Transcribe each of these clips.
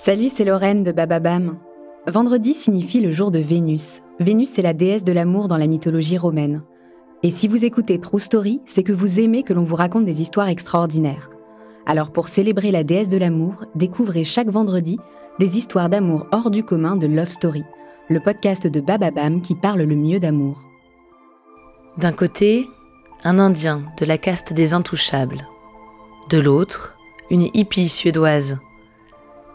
Salut, c'est Lorraine de Bababam. Vendredi signifie le jour de Vénus. Vénus, c'est la déesse de l'amour dans la mythologie romaine. Et si vous écoutez True Story, c'est que vous aimez que l'on vous raconte des histoires extraordinaires. Alors pour célébrer la déesse de l'amour, découvrez chaque vendredi des histoires d'amour hors du commun de Love Story, le podcast de Bababam qui parle le mieux d'amour. D'un côté, un Indien de la caste des intouchables. De l'autre, une hippie suédoise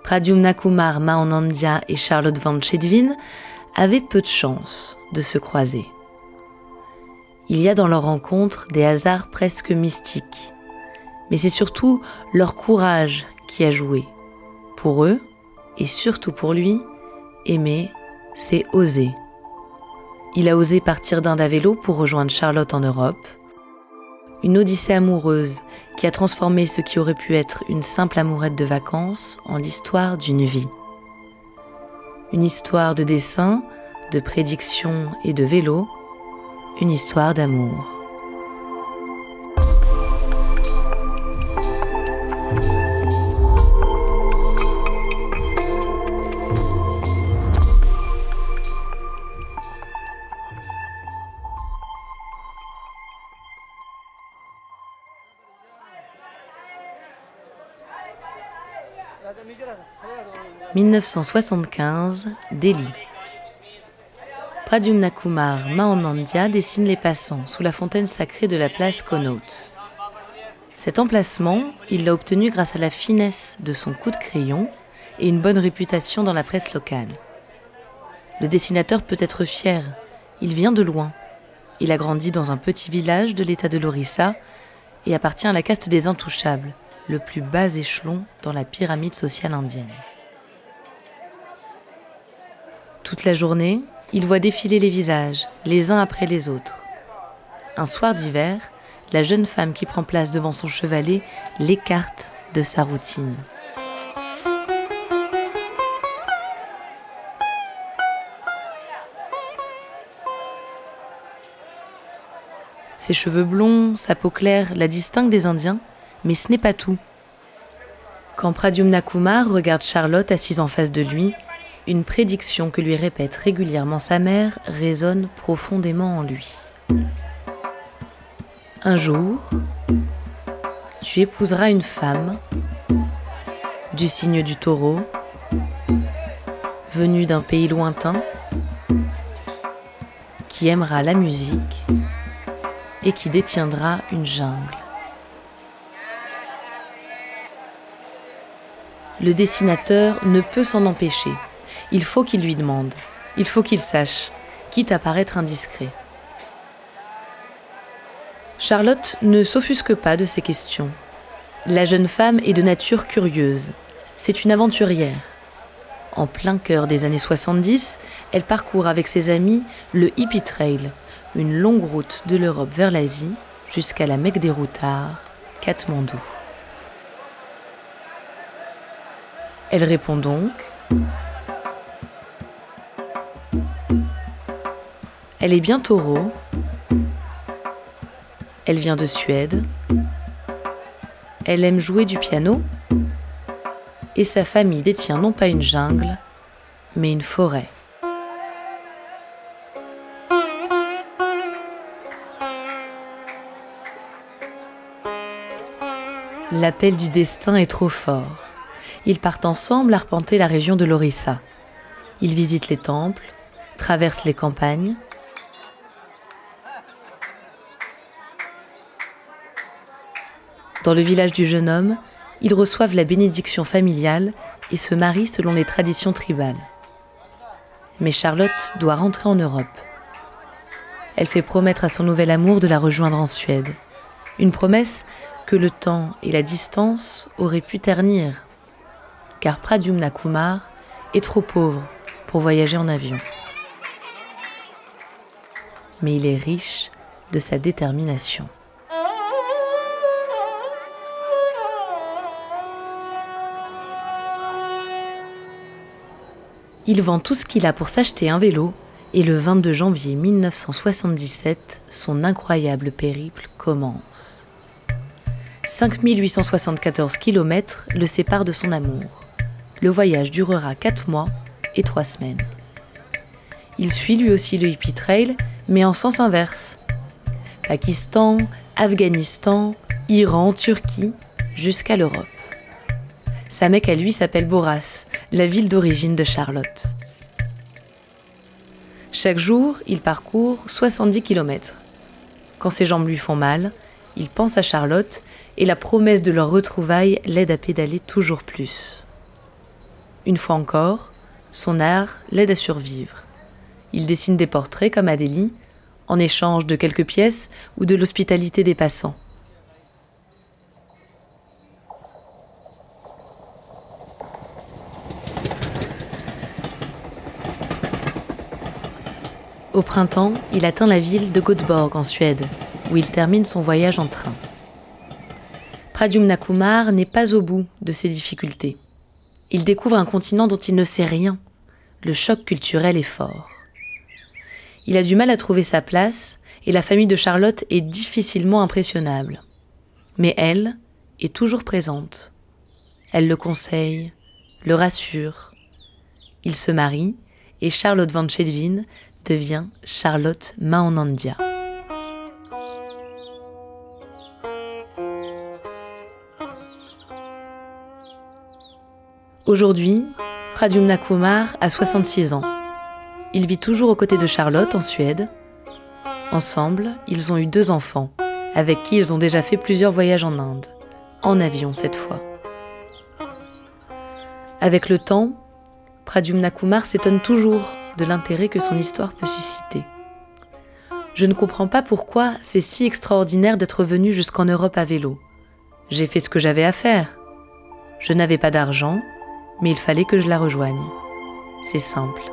Pradyumna Kumar Mahanandya et Charlotte Van Chedvin avaient peu de chance de se croiser. Il y a dans leur rencontre des hasards presque mystiques, mais c'est surtout leur courage qui a joué. Pour eux, et surtout pour lui, aimer, c'est oser. Il a osé partir d'Inde à vélo pour rejoindre Charlotte en Europe, une odyssée amoureuse qui a transformé ce qui aurait pu être une simple amourette de vacances en l'histoire d'une vie. Une histoire de dessin, de prédiction et de vélo, une histoire d'amour. 1975, Delhi. Pradyumna Kumar Mahanandya dessine les passants sous la fontaine sacrée de la place Connaught. Cet emplacement, il l'a obtenu grâce à la finesse de son coup de crayon et une bonne réputation dans la presse locale. Le dessinateur peut être fier, il vient de loin. Il a grandi dans un petit village de l'état de l'Orissa et appartient à la caste des intouchables, le plus bas échelon dans la pyramide sociale indienne. Toute la journée, il voit défiler les visages, les uns après les autres. Un soir d'hiver, la jeune femme qui prend place devant son chevalet l'écarte de sa routine. Ses cheveux blonds, sa peau claire la distinguent des Indiens, mais ce n'est pas tout. Quand Pradyumna Kumar regarde Charlotte assise en face de lui, une prédiction que lui répète régulièrement sa mère résonne profondément en lui. Un jour, tu épouseras une femme du signe du taureau, venue d'un pays lointain, qui aimera la musique et qui détiendra une jungle. Le dessinateur ne peut s'en empêcher. Il faut qu'il lui demande, il faut qu'il sache, quitte à paraître indiscret. Charlotte ne s'offusque pas de ces questions. La jeune femme est de nature curieuse. C'est une aventurière. En plein cœur des années 70, elle parcourt avec ses amis le Hippie Trail, une longue route de l'Europe vers l'Asie jusqu'à la Mecque des Routards, Katmandou. Elle répond donc Elle est bien taureau. Elle vient de Suède. Elle aime jouer du piano. Et sa famille détient non pas une jungle, mais une forêt. L'appel du destin est trop fort ils partent ensemble arpenter la région de l'Orissa. Ils visitent les temples, traversent les campagnes. Dans le village du jeune homme, ils reçoivent la bénédiction familiale et se marient selon les traditions tribales. Mais Charlotte doit rentrer en Europe. Elle fait promettre à son nouvel amour de la rejoindre en Suède. Une promesse que le temps et la distance auraient pu ternir car Pradyumna Kumar est trop pauvre pour voyager en avion. Mais il est riche de sa détermination. Il vend tout ce qu'il a pour s'acheter un vélo et le 22 janvier 1977, son incroyable périple commence. 5874 km le séparent de son amour le voyage durera 4 mois et 3 semaines. Il suit lui aussi le hippie trail, mais en sens inverse. Pakistan, Afghanistan, Iran, Turquie, jusqu'à l'Europe. Sa mec à lui s'appelle Boras, la ville d'origine de Charlotte. Chaque jour, il parcourt 70 km. Quand ses jambes lui font mal, il pense à Charlotte et la promesse de leur retrouvaille l'aide à pédaler toujours plus. Une fois encore, son art l'aide à survivre. Il dessine des portraits comme Adélie, en échange de quelques pièces ou de l'hospitalité des passants. Au printemps, il atteint la ville de Göteborg en Suède, où il termine son voyage en train. Pradyumna Kumar n'est pas au bout de ses difficultés. Il découvre un continent dont il ne sait rien. Le choc culturel est fort. Il a du mal à trouver sa place et la famille de Charlotte est difficilement impressionnable. Mais elle est toujours présente. Elle le conseille, le rassure. Il se marie et Charlotte Van Chedvin devient Charlotte Maonandia. Aujourd'hui, Pradyumna Kumar a 66 ans. Il vit toujours aux côtés de Charlotte en Suède. Ensemble, ils ont eu deux enfants, avec qui ils ont déjà fait plusieurs voyages en Inde, en avion cette fois. Avec le temps, Pradyumna Kumar s'étonne toujours de l'intérêt que son histoire peut susciter. Je ne comprends pas pourquoi c'est si extraordinaire d'être venu jusqu'en Europe à vélo. J'ai fait ce que j'avais à faire. Je n'avais pas d'argent, mais il fallait que je la rejoigne. C'est simple.